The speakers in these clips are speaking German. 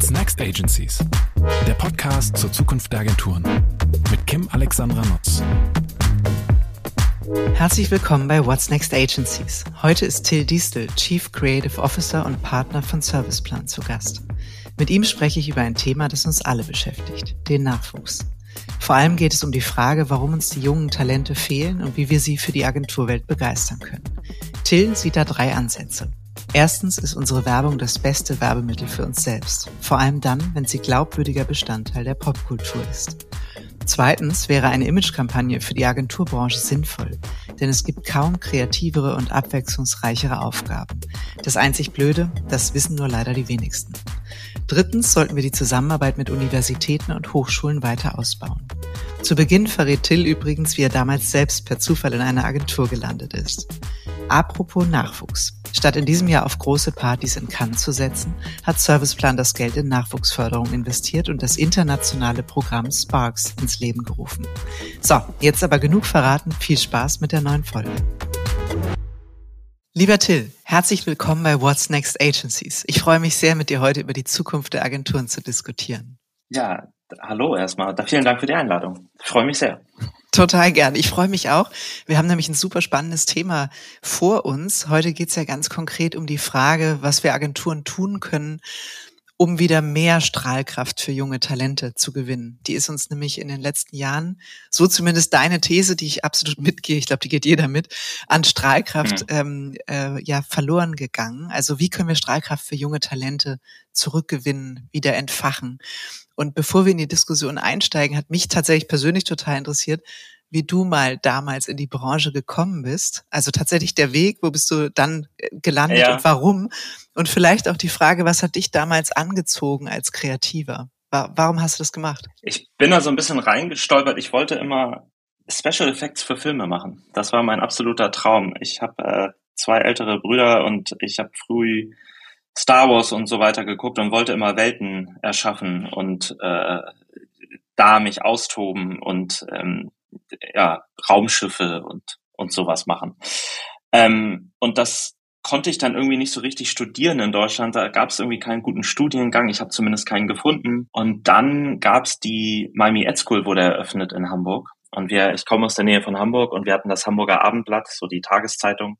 What's Next Agencies? Der Podcast zur Zukunft der Agenturen mit Kim Alexandra Nutz. Herzlich willkommen bei What's Next Agencies. Heute ist Till Diestel, Chief Creative Officer und Partner von Serviceplan zu Gast. Mit ihm spreche ich über ein Thema, das uns alle beschäftigt, den Nachwuchs. Vor allem geht es um die Frage, warum uns die jungen Talente fehlen und wie wir sie für die Agenturwelt begeistern können. Till sieht da drei Ansätze. Erstens ist unsere Werbung das beste Werbemittel für uns selbst, vor allem dann, wenn sie glaubwürdiger Bestandteil der Popkultur ist. Zweitens wäre eine Imagekampagne für die Agenturbranche sinnvoll, denn es gibt kaum kreativere und abwechslungsreichere Aufgaben. Das einzig Blöde, das wissen nur leider die wenigsten. Drittens sollten wir die Zusammenarbeit mit Universitäten und Hochschulen weiter ausbauen. Zu Beginn verrät Till übrigens, wie er damals selbst per Zufall in einer Agentur gelandet ist. Apropos Nachwuchs. Statt in diesem Jahr auf große Partys in Cannes zu setzen, hat Serviceplan das Geld in Nachwuchsförderung investiert und das internationale Programm Sparks ins Leben gerufen. So, jetzt aber genug verraten. Viel Spaß mit der neuen Folge. Lieber Till, herzlich willkommen bei What's Next Agencies. Ich freue mich sehr, mit dir heute über die Zukunft der Agenturen zu diskutieren. Ja, hallo erstmal. Vielen Dank für die Einladung. Ich freue mich sehr. Total gern. Ich freue mich auch. Wir haben nämlich ein super spannendes Thema vor uns. Heute geht es ja ganz konkret um die Frage, was wir Agenturen tun können, um wieder mehr Strahlkraft für junge Talente zu gewinnen. Die ist uns nämlich in den letzten Jahren, so zumindest deine These, die ich absolut mitgehe, ich glaube, die geht jeder mit, an Strahlkraft mhm. ähm, äh, ja verloren gegangen. Also wie können wir Strahlkraft für junge Talente zurückgewinnen, wieder entfachen? Und bevor wir in die Diskussion einsteigen, hat mich tatsächlich persönlich total interessiert, wie du mal damals in die Branche gekommen bist. Also tatsächlich der Weg, wo bist du dann äh, gelandet ja. und warum? Und vielleicht auch die Frage, was hat dich damals angezogen als Kreativer? Warum hast du das gemacht? Ich bin da so ein bisschen reingestolpert. Ich wollte immer Special Effects für Filme machen. Das war mein absoluter Traum. Ich habe äh, zwei ältere Brüder und ich habe früh Star Wars und so weiter geguckt und wollte immer Welten erschaffen und äh, da mich austoben und ähm, ja, Raumschiffe und, und sowas machen. Ähm, und das konnte ich dann irgendwie nicht so richtig studieren in Deutschland. Da gab es irgendwie keinen guten Studiengang. Ich habe zumindest keinen gefunden. Und dann gab es die Miami Ed School, wurde eröffnet in Hamburg. Und wir, ich komme aus der Nähe von Hamburg und wir hatten das Hamburger Abendblatt, so die Tageszeitung.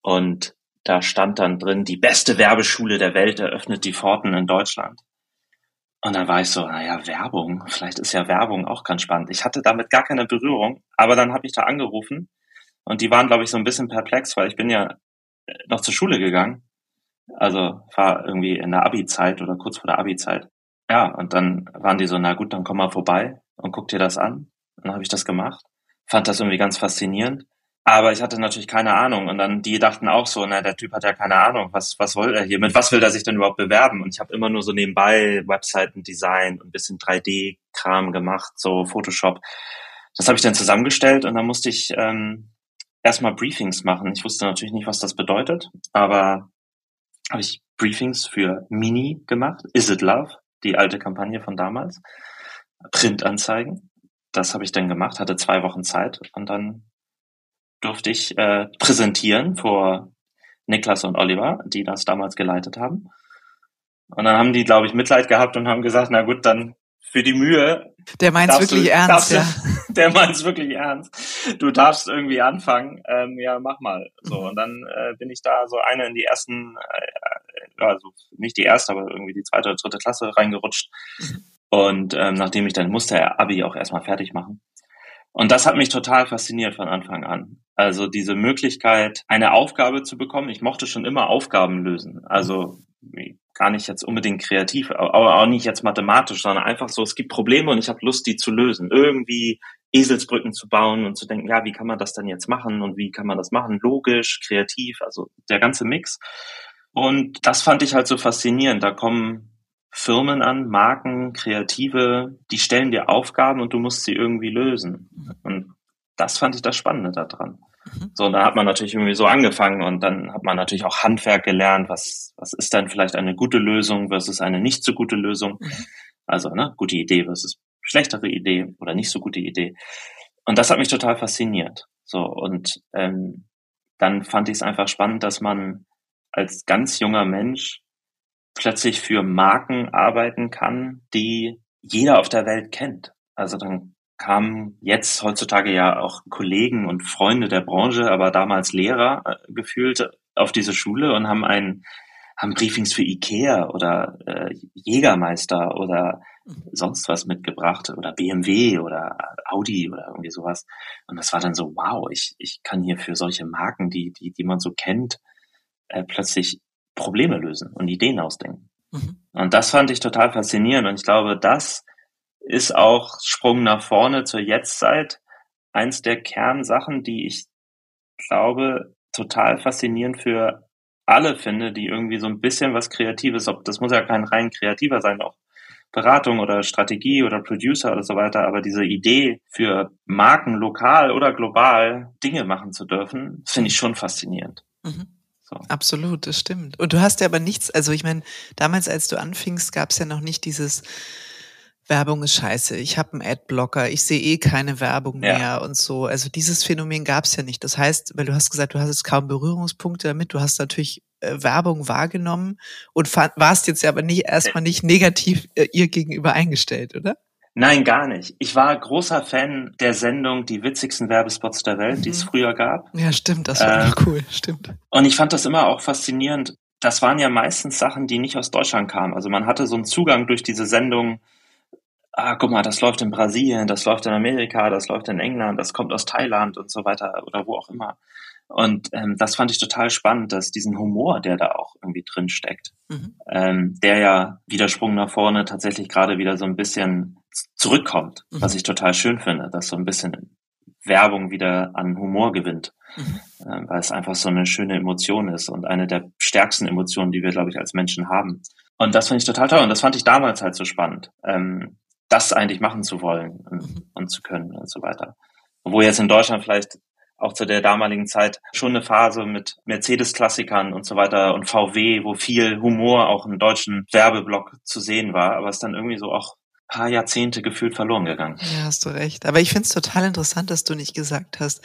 Und da stand dann drin, die beste Werbeschule der Welt eröffnet die Pforten in Deutschland. Und dann war ich so, naja, Werbung, vielleicht ist ja Werbung auch ganz spannend. Ich hatte damit gar keine Berührung, aber dann habe ich da angerufen und die waren, glaube ich, so ein bisschen perplex, weil ich bin ja äh, noch zur Schule gegangen. Also war irgendwie in der Abi-Zeit oder kurz vor der Abi-Zeit. Ja, und dann waren die so, na gut, dann komm mal vorbei und guck dir das an. Und dann habe ich das gemacht. Fand das irgendwie ganz faszinierend. Aber ich hatte natürlich keine Ahnung. Und dann, die dachten auch so, na, der Typ hat ja keine Ahnung, was, was soll er hier? Mit was will er sich denn überhaupt bewerben? Und ich habe immer nur so nebenbei Webseiten-Design und bisschen 3D-Kram gemacht, so Photoshop. Das habe ich dann zusammengestellt und dann musste ich ähm, erstmal Briefings machen. Ich wusste natürlich nicht, was das bedeutet, aber habe ich Briefings für Mini gemacht, Is It Love, die alte Kampagne von damals, Printanzeigen. Das habe ich dann gemacht, hatte zwei Wochen Zeit und dann durfte ich äh, präsentieren vor Niklas und Oliver, die das damals geleitet haben. Und dann haben die, glaube ich, Mitleid gehabt und haben gesagt, na gut, dann für die Mühe. Der meint's wirklich du, ernst, ja. Du, der meint's wirklich ernst. Du darfst irgendwie anfangen. Ähm, ja, mach mal. So und dann äh, bin ich da so eine in die ersten, äh, also nicht die erste, aber irgendwie die zweite oder dritte Klasse reingerutscht. Mhm. Und ähm, nachdem ich dann musste, Abi auch erstmal fertig machen. Und das hat mich total fasziniert von Anfang an. Also diese Möglichkeit, eine Aufgabe zu bekommen. Ich mochte schon immer Aufgaben lösen. Also gar nicht jetzt unbedingt kreativ, aber auch nicht jetzt mathematisch, sondern einfach so, es gibt Probleme und ich habe Lust, die zu lösen. Irgendwie Eselsbrücken zu bauen und zu denken, ja, wie kann man das dann jetzt machen und wie kann man das machen? Logisch, kreativ, also der ganze Mix. Und das fand ich halt so faszinierend. Da kommen Firmen an, Marken, Kreative, die stellen dir Aufgaben und du musst sie irgendwie lösen. Und das fand ich das Spannende daran. Mhm. So, und da hat man natürlich irgendwie so angefangen und dann hat man natürlich auch Handwerk gelernt. Was, was ist dann vielleicht eine gute Lösung versus eine nicht so gute Lösung? Mhm. Also, ne, gute Idee versus schlechtere Idee oder nicht so gute Idee. Und das hat mich total fasziniert. So, und ähm, dann fand ich es einfach spannend, dass man als ganz junger Mensch plötzlich für Marken arbeiten kann, die jeder auf der Welt kennt. Also dann kamen jetzt heutzutage ja auch Kollegen und Freunde der Branche, aber damals Lehrer äh, gefühlt auf diese Schule und haben einen haben Briefings für Ikea oder äh, Jägermeister oder sonst was mitgebracht oder BMW oder Audi oder irgendwie sowas. Und das war dann so, wow, ich, ich kann hier für solche Marken, die, die, die man so kennt, äh, plötzlich Probleme lösen und Ideen ausdenken. Mhm. Und das fand ich total faszinierend. Und ich glaube, das ist auch Sprung nach vorne zur Jetztzeit eins der Kernsachen, die ich glaube total faszinierend für alle finde, die irgendwie so ein bisschen was Kreatives, ob das muss ja kein rein kreativer sein, auch Beratung oder Strategie oder Producer oder so weiter, aber diese Idee für Marken lokal oder global Dinge machen zu dürfen, finde ich schon faszinierend. Mhm. So. Absolut, das stimmt. Und du hast ja aber nichts, also ich meine, damals, als du anfingst, gab es ja noch nicht dieses Werbung ist scheiße, ich habe einen Adblocker, ich sehe eh keine Werbung mehr ja. und so. Also dieses Phänomen gab es ja nicht. Das heißt, weil du hast gesagt, du hast jetzt kaum Berührungspunkte damit, du hast natürlich äh, Werbung wahrgenommen und warst jetzt aber nicht erstmal nicht negativ äh, ihr gegenüber eingestellt, oder? Nein, gar nicht. Ich war großer Fan der Sendung Die witzigsten Werbespots der Welt, mhm. die es mhm. früher gab. Ja, stimmt, das war äh, cool, stimmt. Und ich fand das immer auch faszinierend. Das waren ja meistens Sachen, die nicht aus Deutschland kamen. Also man hatte so einen Zugang durch diese Sendung ah, guck mal, das läuft in Brasilien, das läuft in Amerika, das läuft in England, das kommt aus Thailand und so weiter oder wo auch immer. Und ähm, das fand ich total spannend, dass diesen Humor, der da auch irgendwie drin steckt, mhm. ähm, der ja Widersprung nach vorne tatsächlich gerade wieder so ein bisschen zurückkommt, mhm. was ich total schön finde, dass so ein bisschen Werbung wieder an Humor gewinnt, mhm. äh, weil es einfach so eine schöne Emotion ist und eine der stärksten Emotionen, die wir, glaube ich, als Menschen haben. Und das finde ich total toll und das fand ich damals halt so spannend. Ähm, das eigentlich machen zu wollen und, mhm. und zu können und so weiter. Wo jetzt in Deutschland vielleicht auch zu der damaligen Zeit schon eine Phase mit Mercedes-Klassikern und so weiter und VW, wo viel Humor auch im deutschen Werbeblock zu sehen war, aber es dann irgendwie so auch paar Jahrzehnte gefühlt verloren gegangen. Ja, hast du recht. Aber ich finde es total interessant, dass du nicht gesagt hast,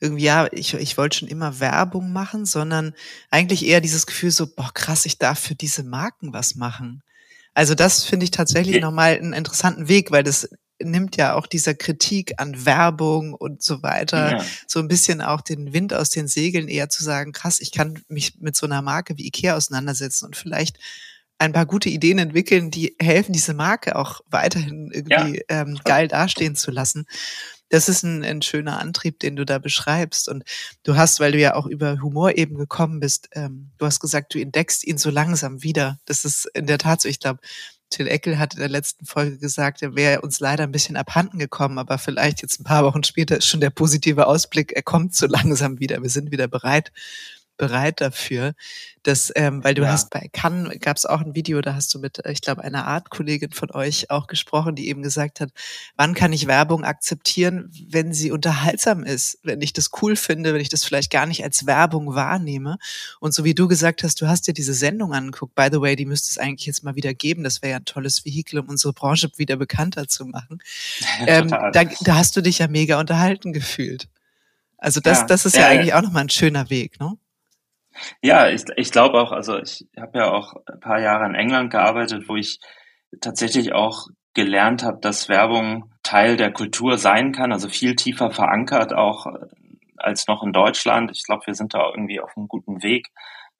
irgendwie, ja, ich, ich wollte schon immer Werbung machen, sondern eigentlich eher dieses Gefühl so, boah, krass, ich darf für diese Marken was machen. Also das finde ich tatsächlich okay. nochmal einen interessanten Weg, weil das nimmt ja auch dieser Kritik an Werbung und so weiter ja. so ein bisschen auch den Wind aus den Segeln eher zu sagen, krass, ich kann mich mit so einer Marke wie Ikea auseinandersetzen und vielleicht ein paar gute Ideen entwickeln, die helfen, diese Marke auch weiterhin irgendwie ja. ähm, geil dastehen zu lassen das ist ein, ein schöner Antrieb, den du da beschreibst. Und du hast, weil du ja auch über Humor eben gekommen bist, ähm, du hast gesagt, du entdeckst ihn so langsam wieder. Das ist in der Tat so. Ich glaube, Till Eckel hat in der letzten Folge gesagt, er wäre uns leider ein bisschen abhanden gekommen, aber vielleicht jetzt ein paar Wochen später ist schon der positive Ausblick, er kommt so langsam wieder. Wir sind wieder bereit bereit dafür, dass, ähm, weil du ja. hast bei Cannes gab es auch ein Video, da hast du mit, ich glaube, einer Art-Kollegin von euch auch gesprochen, die eben gesagt hat, wann kann ich Werbung akzeptieren, wenn sie unterhaltsam ist, wenn ich das cool finde, wenn ich das vielleicht gar nicht als Werbung wahrnehme. Und so wie du gesagt hast, du hast dir diese Sendung angeguckt, by the way, die müsste es eigentlich jetzt mal wieder geben, das wäre ja ein tolles Vehikel, um unsere Branche wieder bekannter zu machen. ähm, da, da hast du dich ja mega unterhalten gefühlt. Also das, ja, das ist ja, ja eigentlich auch nochmal ein schöner Weg, ne? Ja, ich, ich glaube auch, also ich habe ja auch ein paar Jahre in England gearbeitet, wo ich tatsächlich auch gelernt habe, dass Werbung Teil der Kultur sein kann, also viel tiefer verankert auch äh, als noch in Deutschland. Ich glaube, wir sind da irgendwie auf einem guten Weg.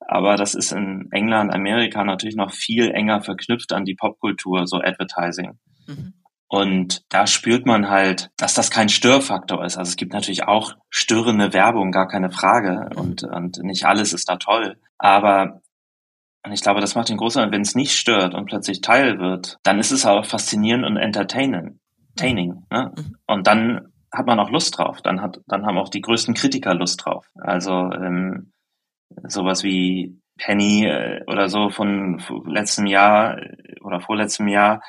Aber das ist in England, Amerika natürlich noch viel enger verknüpft an die Popkultur, so Advertising. Mhm. Und da spürt man halt, dass das kein Störfaktor ist. Also es gibt natürlich auch störende Werbung, gar keine Frage. Und, und nicht alles ist da toll. Aber und ich glaube, das macht den großen, wenn es nicht stört und plötzlich Teil wird, dann ist es auch faszinierend und entertaining. entertaining ne? Mhm. Und dann hat man auch Lust drauf. Dann hat, dann haben auch die größten Kritiker Lust drauf. Also ähm, sowas wie Penny äh, oder so von letztem Jahr äh, oder vorletztem Jahr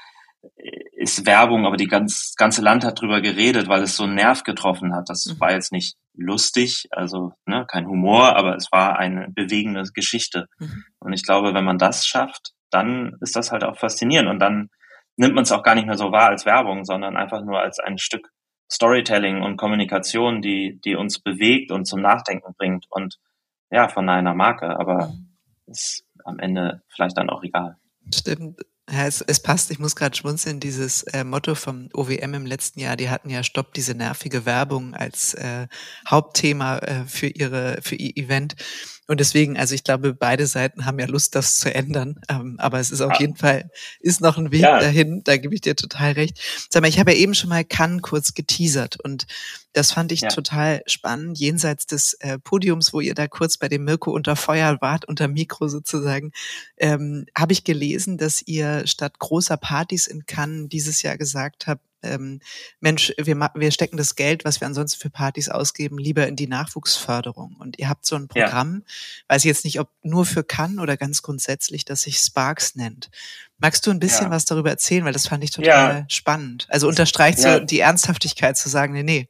ist Werbung, aber die ganz, ganze Land hat drüber geredet, weil es so einen Nerv getroffen hat. Das mhm. war jetzt nicht lustig, also ne, kein Humor, aber es war eine bewegende Geschichte. Mhm. Und ich glaube, wenn man das schafft, dann ist das halt auch faszinierend und dann nimmt man es auch gar nicht mehr so wahr als Werbung, sondern einfach nur als ein Stück Storytelling und Kommunikation, die, die uns bewegt und zum Nachdenken bringt und ja, von einer Marke. Aber mhm. es am Ende vielleicht dann auch egal. Stimmt. Ja, es, es passt, ich muss gerade schmunzeln, dieses äh, Motto vom OWM im letzten Jahr, die hatten ja Stopp diese nervige Werbung als äh, Hauptthema äh, für ihre für ihr Event. Und deswegen, also ich glaube, beide Seiten haben ja Lust, das zu ändern. Ähm, aber es ist auf ja. jeden Fall, ist noch ein Weg ja. dahin, da gebe ich dir total recht. Sag mal, ich habe ja eben schon mal Cannes kurz geteasert und das fand ich ja. total spannend, jenseits des äh, Podiums, wo ihr da kurz bei dem Mirko unter Feuer wart, unter Mikro sozusagen, ähm, habe ich gelesen, dass ihr statt großer Partys in Cannes dieses Jahr gesagt habt, ähm, Mensch, wir, wir stecken das Geld, was wir ansonsten für Partys ausgeben, lieber in die Nachwuchsförderung. Und ihr habt so ein Programm, ja. weiß ich jetzt nicht, ob nur für kann oder ganz grundsätzlich, das sich Sparks nennt. Magst du ein bisschen ja. was darüber erzählen? Weil das fand ich total ja. spannend. Also unterstreicht so die Ernsthaftigkeit zu sagen, nee, nee,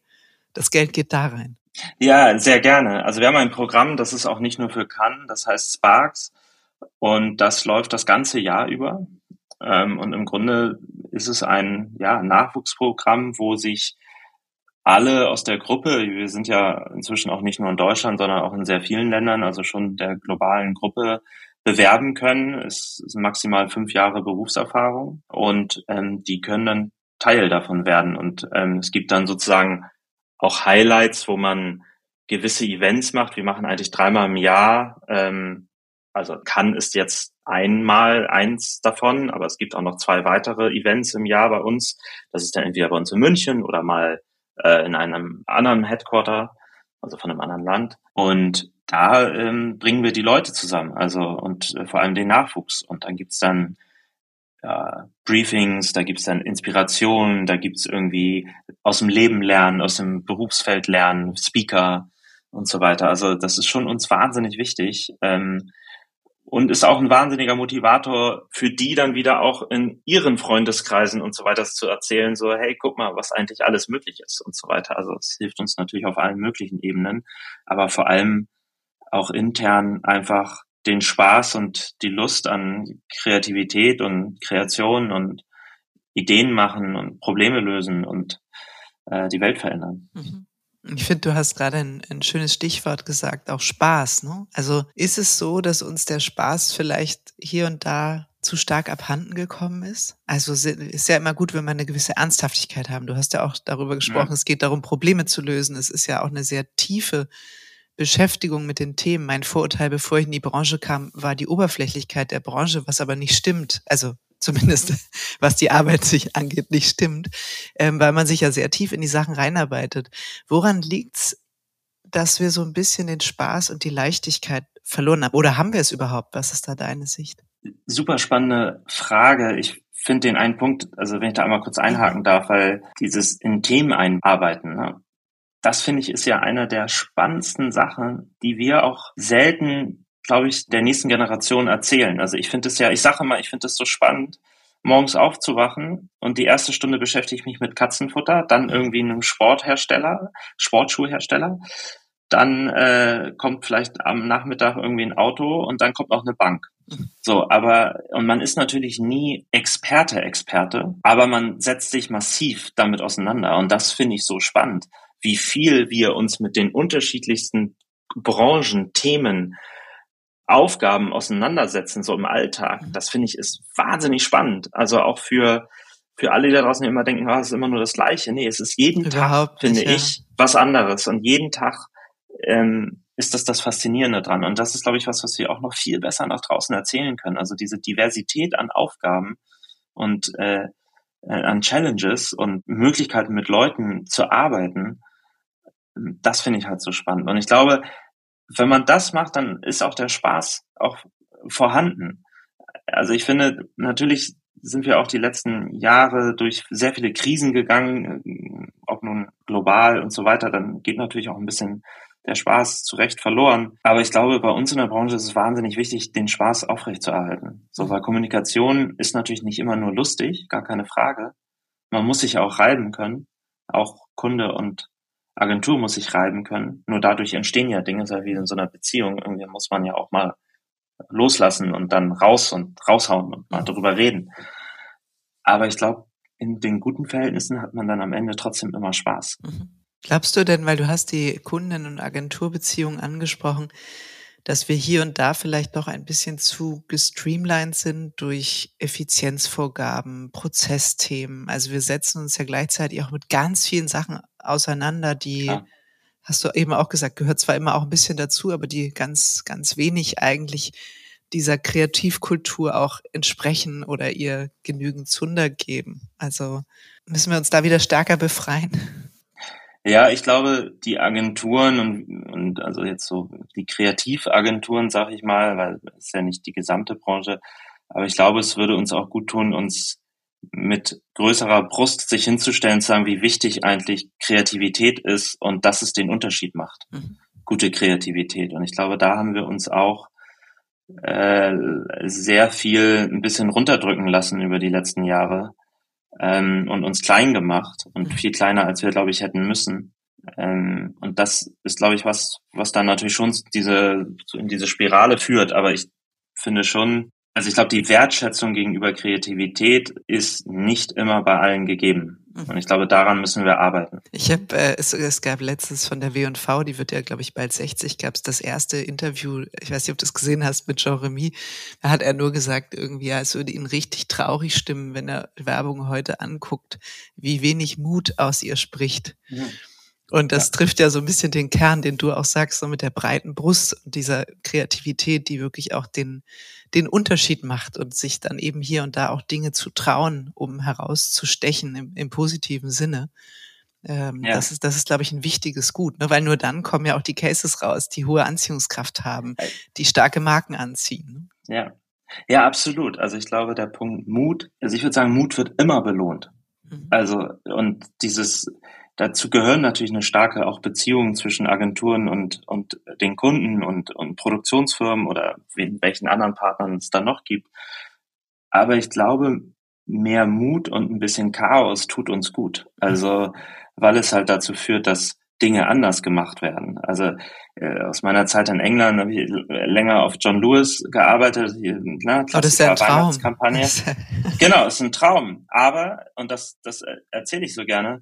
das Geld geht da rein. Ja, sehr gerne. Also wir haben ein Programm, das ist auch nicht nur für Cannes, das heißt Sparks. Und das läuft das ganze Jahr über. Ähm, und im Grunde ist es ein ja, Nachwuchsprogramm, wo sich alle aus der Gruppe, wir sind ja inzwischen auch nicht nur in Deutschland, sondern auch in sehr vielen Ländern, also schon der globalen Gruppe, bewerben können. Es sind maximal fünf Jahre Berufserfahrung und ähm, die können dann Teil davon werden. Und ähm, es gibt dann sozusagen auch Highlights, wo man gewisse Events macht. Wir machen eigentlich dreimal im Jahr ähm, also kann ist jetzt einmal eins davon, aber es gibt auch noch zwei weitere Events im Jahr bei uns. Das ist dann entweder bei uns in München oder mal äh, in einem anderen Headquarter, also von einem anderen Land. Und da ähm, bringen wir die Leute zusammen, also und äh, vor allem den Nachwuchs. Und dann gibt's dann ja, Briefings, da gibt's dann Inspirationen, da gibt's irgendwie aus dem Leben lernen, aus dem Berufsfeld lernen, Speaker und so weiter. Also das ist schon uns wahnsinnig wichtig. Ähm, und ist auch ein wahnsinniger Motivator für die dann wieder auch in ihren Freundeskreisen und so weiter zu erzählen, so, hey, guck mal, was eigentlich alles möglich ist und so weiter. Also es hilft uns natürlich auf allen möglichen Ebenen, aber vor allem auch intern einfach den Spaß und die Lust an Kreativität und Kreation und Ideen machen und Probleme lösen und äh, die Welt verändern. Mhm. Ich finde, du hast gerade ein, ein, schönes Stichwort gesagt, auch Spaß. Ne? Also ist es so, dass uns der Spaß vielleicht hier und da zu stark abhanden gekommen ist? Also ist ja immer gut, wenn wir eine gewisse Ernsthaftigkeit haben. Du hast ja auch darüber gesprochen, ja. es geht darum, Probleme zu lösen. Es ist ja auch eine sehr tiefe Beschäftigung mit den Themen. Mein Vorurteil, bevor ich in die Branche kam, war die Oberflächlichkeit der Branche, was aber nicht stimmt. Also zumindest was die Arbeit sich angeht, nicht stimmt, ähm, weil man sich ja sehr tief in die Sachen reinarbeitet. Woran liegt's, dass wir so ein bisschen den Spaß und die Leichtigkeit verloren haben? Oder haben wir es überhaupt? Was ist da deine Sicht? Super spannende Frage. Ich finde den einen Punkt, also wenn ich da einmal kurz einhaken darf, weil dieses in Themen einarbeiten, ne? das finde ich ist ja eine der spannendsten Sachen, die wir auch selten glaube ich, der nächsten Generation erzählen. Also ich finde es ja, ich sage mal, ich finde es so spannend, morgens aufzuwachen und die erste Stunde beschäftige ich mich mit Katzenfutter, dann irgendwie einem Sporthersteller, Sportschuhhersteller, dann äh, kommt vielleicht am Nachmittag irgendwie ein Auto und dann kommt noch eine Bank. So, aber und man ist natürlich nie Experte, Experte, aber man setzt sich massiv damit auseinander und das finde ich so spannend, wie viel wir uns mit den unterschiedlichsten Branchen, Themen, Aufgaben auseinandersetzen, so im Alltag, mhm. das finde ich ist wahnsinnig spannend. Also auch für, für alle, die da draußen immer denken, ah, es ist immer nur das Gleiche. Nee, es ist jeden Überhaupt Tag, finde nicht, ich, ja. was anderes. Und jeden Tag ähm, ist das das Faszinierende dran. Und das ist, glaube ich, was, was wir auch noch viel besser nach draußen erzählen können. Also diese Diversität an Aufgaben und äh, äh an Challenges und Möglichkeiten mit Leuten zu arbeiten, das finde ich halt so spannend. Und ich glaube, wenn man das macht, dann ist auch der Spaß auch vorhanden. Also ich finde, natürlich sind wir auch die letzten Jahre durch sehr viele Krisen gegangen, ob nun global und so weiter, dann geht natürlich auch ein bisschen der Spaß zu Recht verloren. Aber ich glaube, bei uns in der Branche ist es wahnsinnig wichtig, den Spaß aufrechtzuerhalten. So, weil Kommunikation ist natürlich nicht immer nur lustig, gar keine Frage. Man muss sich auch reiben können, auch Kunde und Agentur muss sich reiben können. Nur dadurch entstehen ja Dinge, so wie in so einer Beziehung. Irgendwie muss man ja auch mal loslassen und dann raus und raushauen und mal darüber reden. Aber ich glaube, in den guten Verhältnissen hat man dann am Ende trotzdem immer Spaß. Mhm. Glaubst du denn, weil du hast die Kunden- und Agenturbeziehungen angesprochen, dass wir hier und da vielleicht doch ein bisschen zu gestreamlined sind durch Effizienzvorgaben, Prozessthemen. Also wir setzen uns ja gleichzeitig auch mit ganz vielen Sachen auseinander, die, ja. hast du eben auch gesagt, gehört zwar immer auch ein bisschen dazu, aber die ganz, ganz wenig eigentlich dieser Kreativkultur auch entsprechen oder ihr genügend Zunder geben. Also müssen wir uns da wieder stärker befreien. Ja, ich glaube, die Agenturen und, und also jetzt so die Kreativagenturen, sag ich mal, weil es ist ja nicht die gesamte Branche, aber ich glaube, es würde uns auch gut tun, uns mit größerer Brust sich hinzustellen, zu sagen, wie wichtig eigentlich Kreativität ist und dass es den Unterschied macht. Mhm. Gute Kreativität. Und ich glaube, da haben wir uns auch äh, sehr viel ein bisschen runterdrücken lassen über die letzten Jahre ähm, und uns klein gemacht und viel kleiner, als wir, glaube ich, hätten müssen. Ähm, und das ist, glaube ich, was, was dann natürlich schon diese, in diese Spirale führt. Aber ich finde schon, also ich glaube, die Wertschätzung gegenüber Kreativität ist nicht immer bei allen gegeben. Mhm. Und ich glaube, daran müssen wir arbeiten. Ich habe, äh, es, es gab letztens von der W&V, die wird ja, glaube ich, bald 60, gab es das erste Interview, ich weiß nicht, ob du es gesehen hast, mit Jean-Remy. Da hat er nur gesagt, irgendwie, ja, es würde ihn richtig traurig stimmen, wenn er Werbung heute anguckt, wie wenig Mut aus ihr spricht. Mhm. Und das ja. trifft ja so ein bisschen den Kern, den du auch sagst, so mit der breiten Brust und dieser Kreativität, die wirklich auch den, den Unterschied macht und sich dann eben hier und da auch Dinge zu trauen, um herauszustechen im, im positiven Sinne. Ähm, ja. Das ist, das ist, glaube ich, ein wichtiges Gut, ne? weil nur dann kommen ja auch die Cases raus, die hohe Anziehungskraft haben, die starke Marken anziehen. Ne? Ja. Ja, absolut. Also ich glaube, der Punkt Mut, also ich würde sagen, Mut wird immer belohnt. Mhm. Also, und dieses, Dazu gehören natürlich eine starke auch Beziehung zwischen Agenturen und, und den Kunden und, und Produktionsfirmen oder welchen anderen Partnern es da noch gibt. Aber ich glaube, mehr Mut und ein bisschen Chaos tut uns gut. Also, weil es halt dazu führt, dass Dinge anders gemacht werden. Also äh, aus meiner Zeit in England habe ich länger auf John Lewis gearbeitet. Hier, na, oh, das ist ja ein Traum. genau, ist ein Traum. Aber, und das, das erzähle ich so gerne,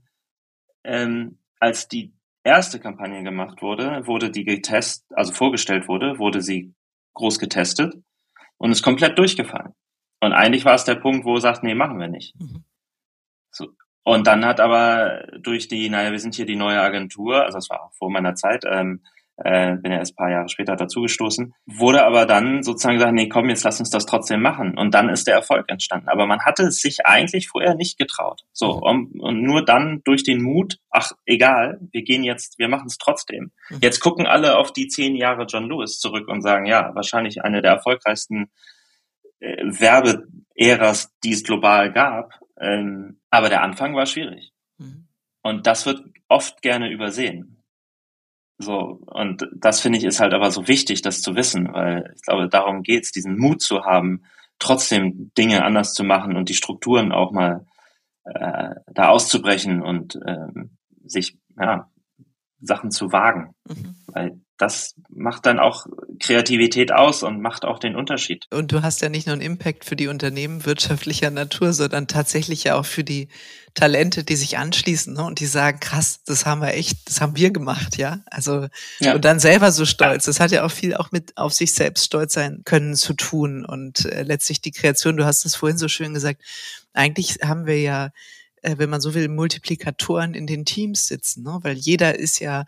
ähm, als die erste Kampagne gemacht wurde, wurde die getestet, also vorgestellt wurde, wurde sie groß getestet und ist komplett durchgefallen. Und eigentlich war es der Punkt, wo er sagt, nee, machen wir nicht. Mhm. So. Und dann hat aber durch die, naja, wir sind hier die neue Agentur, also das war auch vor meiner Zeit, ähm, äh, bin ja erst ein paar Jahre später dazugestoßen, wurde aber dann sozusagen gesagt, nee, komm, jetzt lass uns das trotzdem machen. Und dann ist der Erfolg entstanden. Aber man hatte es sich eigentlich vorher nicht getraut. So, mhm. und, und nur dann durch den Mut, ach, egal, wir gehen jetzt, wir machen es trotzdem. Mhm. Jetzt gucken alle auf die zehn Jahre John Lewis zurück und sagen, ja, wahrscheinlich eine der erfolgreichsten äh, Werbeäras, die es global gab. Ähm, aber der Anfang war schwierig. Mhm. Und das wird oft gerne übersehen. So, und das finde ich ist halt aber so wichtig, das zu wissen, weil ich glaube, darum geht's, diesen Mut zu haben, trotzdem Dinge anders zu machen und die Strukturen auch mal äh, da auszubrechen und ähm, sich ja, Sachen zu wagen. Mhm. Weil das macht dann auch Kreativität aus und macht auch den Unterschied. Und du hast ja nicht nur einen Impact für die Unternehmen wirtschaftlicher Natur, sondern tatsächlich ja auch für die Talente, die sich anschließen ne? und die sagen, krass, das haben wir echt, das haben wir gemacht, ja. Also ja. und dann selber so stolz. Das hat ja auch viel auch mit auf sich selbst stolz sein können zu tun und äh, letztlich die Kreation. Du hast es vorhin so schön gesagt. Eigentlich haben wir ja, äh, wenn man so will, Multiplikatoren in den Teams sitzen, ne? weil jeder ist ja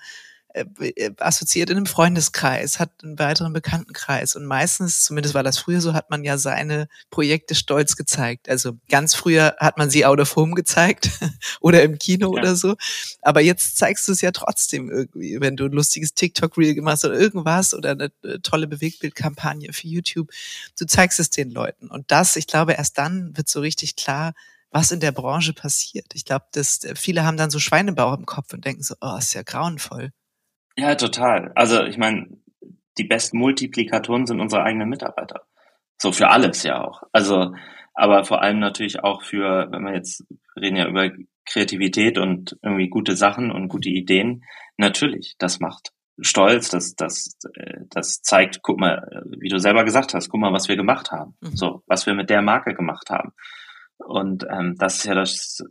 assoziiert in einem Freundeskreis, hat einen weiteren Bekanntenkreis. Und meistens, zumindest war das früher so, hat man ja seine Projekte stolz gezeigt. Also ganz früher hat man sie out of home gezeigt oder im Kino ja. oder so. Aber jetzt zeigst du es ja trotzdem irgendwie, wenn du ein lustiges TikTok-Reel gemacht hast oder irgendwas oder eine äh, tolle Bewegtbildkampagne für YouTube. Du zeigst es den Leuten. Und das, ich glaube, erst dann wird so richtig klar, was in der Branche passiert. Ich glaube, dass viele haben dann so Schweinebauch im Kopf und denken so, oh, ist ja grauenvoll. Ja, total. Also ich meine, die besten Multiplikatoren sind unsere eigenen Mitarbeiter. So für alles ja auch. Also, aber vor allem natürlich auch für, wenn wir jetzt reden ja über Kreativität und irgendwie gute Sachen und gute Ideen. Natürlich, das macht stolz, das, das, das zeigt, guck mal, wie du selber gesagt hast, guck mal, was wir gemacht haben. Mhm. So, was wir mit der Marke gemacht haben. Und ähm, das ist ja das,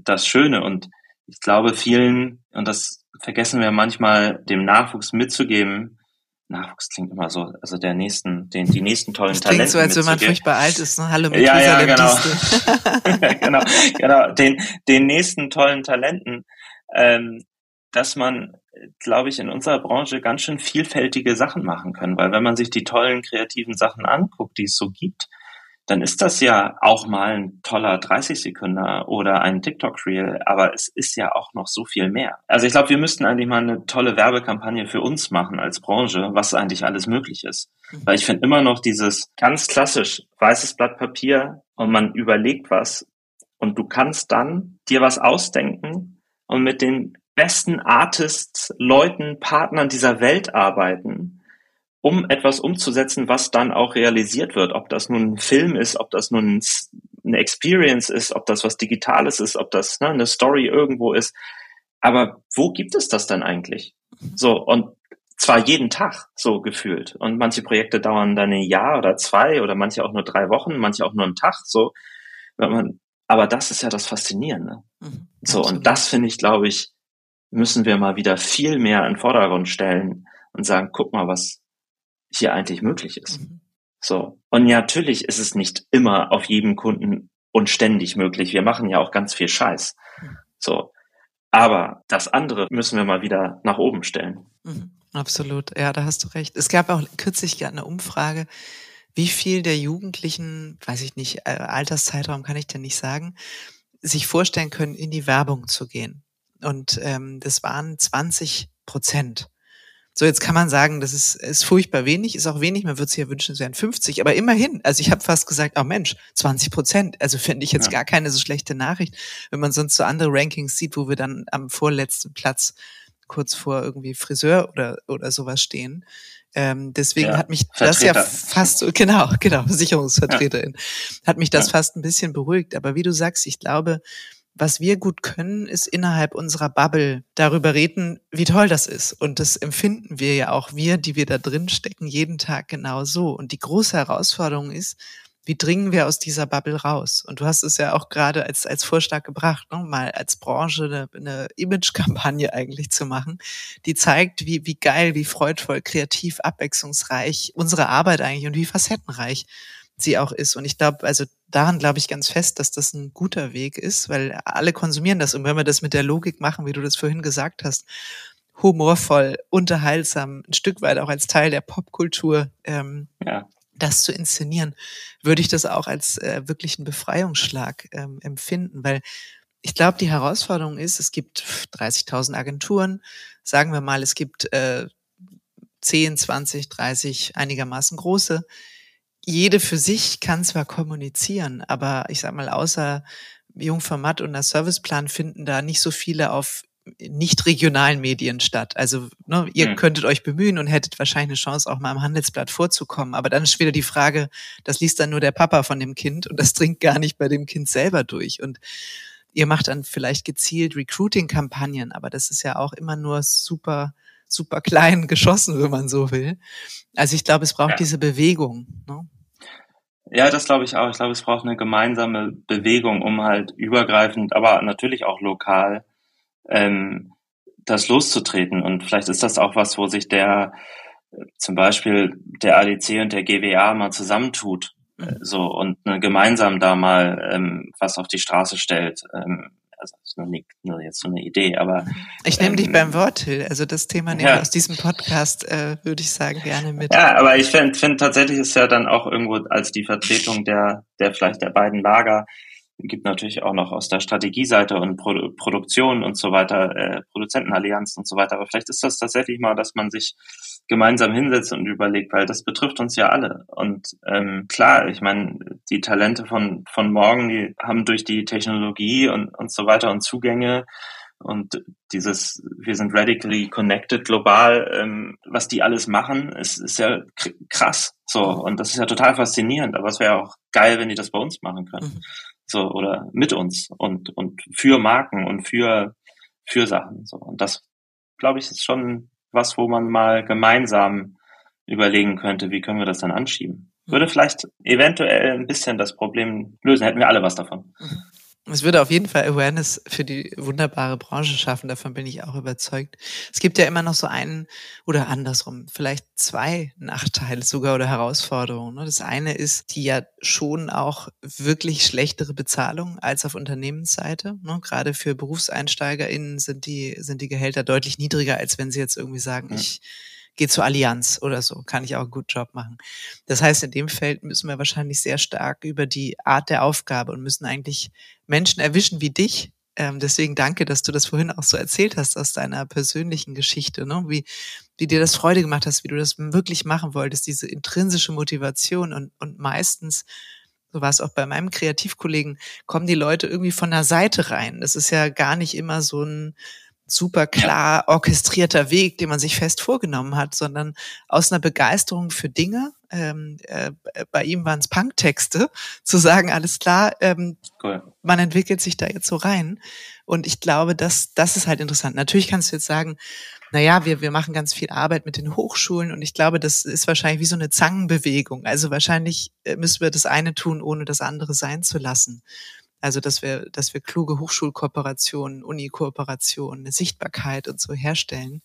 das Schöne. Und ich glaube vielen, und das vergessen wir manchmal, dem Nachwuchs mitzugeben, Nachwuchs klingt immer so, also der nächsten, den, die nächsten tollen das Talente. Klingt so, als wenn man furchtbar alt ist, ne? Hallo mit ja, ja, genau. genau, genau, den, den nächsten tollen Talenten, ähm, dass man, glaube ich, in unserer Branche ganz schön vielfältige Sachen machen können, weil wenn man sich die tollen kreativen Sachen anguckt, die es so gibt, dann ist das ja auch mal ein toller 30 Sekunder oder ein TikTok-Reel, aber es ist ja auch noch so viel mehr. Also ich glaube, wir müssten eigentlich mal eine tolle Werbekampagne für uns machen als Branche, was eigentlich alles möglich ist. Mhm. Weil ich finde immer noch dieses ganz klassisch weißes Blatt Papier und man überlegt was und du kannst dann dir was ausdenken und mit den besten Artists, Leuten, Partnern dieser Welt arbeiten um etwas umzusetzen, was dann auch realisiert wird. Ob das nun ein Film ist, ob das nun eine Experience ist, ob das was Digitales ist, ob das ne, eine Story irgendwo ist. Aber wo gibt es das dann eigentlich? So, und zwar jeden Tag so gefühlt. Und manche Projekte dauern dann ein Jahr oder zwei oder manche auch nur drei Wochen, manche auch nur einen Tag. So, wenn man, aber das ist ja das Faszinierende. Mhm, so, und das finde ich, glaube ich, müssen wir mal wieder viel mehr in den Vordergrund stellen und sagen, guck mal, was, hier eigentlich möglich ist. Mhm. So. Und natürlich ist es nicht immer auf jedem Kunden und ständig möglich. Wir machen ja auch ganz viel Scheiß. Mhm. So. Aber das andere müssen wir mal wieder nach oben stellen. Mhm. Absolut. Ja, da hast du recht. Es gab auch kürzlich eine Umfrage, wie viel der Jugendlichen, weiß ich nicht, äh, Alterszeitraum kann ich dir nicht sagen, sich vorstellen können, in die Werbung zu gehen. Und ähm, das waren 20 Prozent. So, jetzt kann man sagen, das ist, ist furchtbar wenig, ist auch wenig, man würde sich ja wünschen, es wären 50, aber immerhin, also ich habe fast gesagt, oh Mensch, 20 Prozent, also finde ich jetzt ja. gar keine so schlechte Nachricht, wenn man sonst so andere Rankings sieht, wo wir dann am vorletzten Platz kurz vor irgendwie Friseur oder, oder sowas stehen. Ähm, deswegen ja, hat mich das ja fast so, genau, genau, Versicherungsvertreterin, ja. hat mich das fast ein bisschen beruhigt. Aber wie du sagst, ich glaube, was wir gut können, ist innerhalb unserer Bubble darüber reden, wie toll das ist. Und das empfinden wir ja auch, wir, die wir da drin stecken, jeden Tag genau so. Und die große Herausforderung ist, wie dringen wir aus dieser Bubble raus? Und du hast es ja auch gerade als, als Vorschlag gebracht, ne? mal als Branche eine, eine Image-Kampagne eigentlich zu machen, die zeigt, wie, wie geil, wie freudvoll, kreativ, abwechslungsreich unsere Arbeit eigentlich und wie facettenreich sie auch ist. Und ich glaube, also daran glaube ich ganz fest, dass das ein guter Weg ist, weil alle konsumieren das. Und wenn wir das mit der Logik machen, wie du das vorhin gesagt hast, humorvoll, unterhaltsam, ein Stück weit auch als Teil der Popkultur, ähm, ja. das zu inszenieren, würde ich das auch als äh, wirklich einen Befreiungsschlag ähm, empfinden, weil ich glaube, die Herausforderung ist, es gibt 30.000 Agenturen, sagen wir mal, es gibt äh, 10, 20, 30 einigermaßen große jede für sich kann zwar kommunizieren, aber ich sag mal, außer Jungformat und der Serviceplan finden da nicht so viele auf nicht regionalen Medien statt. Also ne, ihr hm. könntet euch bemühen und hättet wahrscheinlich eine Chance, auch mal im Handelsblatt vorzukommen. Aber dann ist wieder die Frage, das liest dann nur der Papa von dem Kind und das dringt gar nicht bei dem Kind selber durch. Und ihr macht dann vielleicht gezielt Recruiting-Kampagnen, aber das ist ja auch immer nur super super klein geschossen, wenn man so will. Also ich glaube, es braucht ja. diese Bewegung. Ne? Ja, das glaube ich auch. Ich glaube, es braucht eine gemeinsame Bewegung, um halt übergreifend, aber natürlich auch lokal ähm, das loszutreten. Und vielleicht ist das auch was, wo sich der zum Beispiel der ADC und der GWA mal zusammentut, mhm. so und ne, gemeinsam da mal ähm, was auf die Straße stellt. Ähm, nur, nicht, nur jetzt so eine Idee, aber ich nehme ähm, dich beim Wort, Till. Also das Thema ja. aus diesem Podcast äh, würde ich sagen gerne mit. Ja, aber ich finde find tatsächlich ist ja dann auch irgendwo als die Vertretung der der vielleicht der beiden Lager gibt natürlich auch noch aus der Strategieseite und Pro Produktion und so weiter, äh, Produzentenallianzen und so weiter. Aber vielleicht ist das tatsächlich mal, dass man sich gemeinsam hinsetzt und überlegt, weil das betrifft uns ja alle. Und ähm, klar, ich meine, die Talente von, von morgen, die haben durch die Technologie und, und so weiter und Zugänge und dieses, wir sind radically connected global, ähm, was die alles machen, ist, ist ja krass. So, und das ist ja total faszinierend, aber es wäre auch geil, wenn die das bei uns machen können. Mhm. So, oder mit uns und, und für Marken und für, für Sachen. So. Und das, glaube ich, ist schon was, wo man mal gemeinsam überlegen könnte, wie können wir das dann anschieben. Würde mhm. vielleicht eventuell ein bisschen das Problem lösen, hätten wir alle was davon. Mhm. Es würde auf jeden Fall Awareness für die wunderbare Branche schaffen, davon bin ich auch überzeugt. Es gibt ja immer noch so einen oder andersrum, vielleicht zwei Nachteile sogar oder Herausforderungen. Ne? Das eine ist die ja schon auch wirklich schlechtere Bezahlung als auf Unternehmensseite. Ne? Gerade für BerufseinsteigerInnen sind die, sind die Gehälter deutlich niedriger, als wenn sie jetzt irgendwie sagen, ja. ich gehe zur Allianz oder so, kann ich auch einen guten Job machen. Das heißt, in dem Feld müssen wir wahrscheinlich sehr stark über die Art der Aufgabe und müssen eigentlich Menschen erwischen wie dich. Ähm, deswegen danke, dass du das vorhin auch so erzählt hast aus deiner persönlichen Geschichte, ne? wie, wie dir das Freude gemacht hast, wie du das wirklich machen wolltest, diese intrinsische Motivation und, und meistens so war es auch bei meinem Kreativkollegen, kommen die Leute irgendwie von der Seite rein. Das ist ja gar nicht immer so ein, super klar orchestrierter Weg, den man sich fest vorgenommen hat, sondern aus einer Begeisterung für Dinge. Ähm, äh, bei ihm waren es Punktexte, zu sagen, alles klar, ähm, cool. man entwickelt sich da jetzt so rein. Und ich glaube, das, das ist halt interessant. Natürlich kannst du jetzt sagen, na ja, wir, wir machen ganz viel Arbeit mit den Hochschulen und ich glaube, das ist wahrscheinlich wie so eine Zangenbewegung. Also wahrscheinlich äh, müssen wir das eine tun, ohne das andere sein zu lassen. Also, dass wir, dass wir kluge Hochschulkooperationen, Uni-Kooperationen, eine Sichtbarkeit und so herstellen.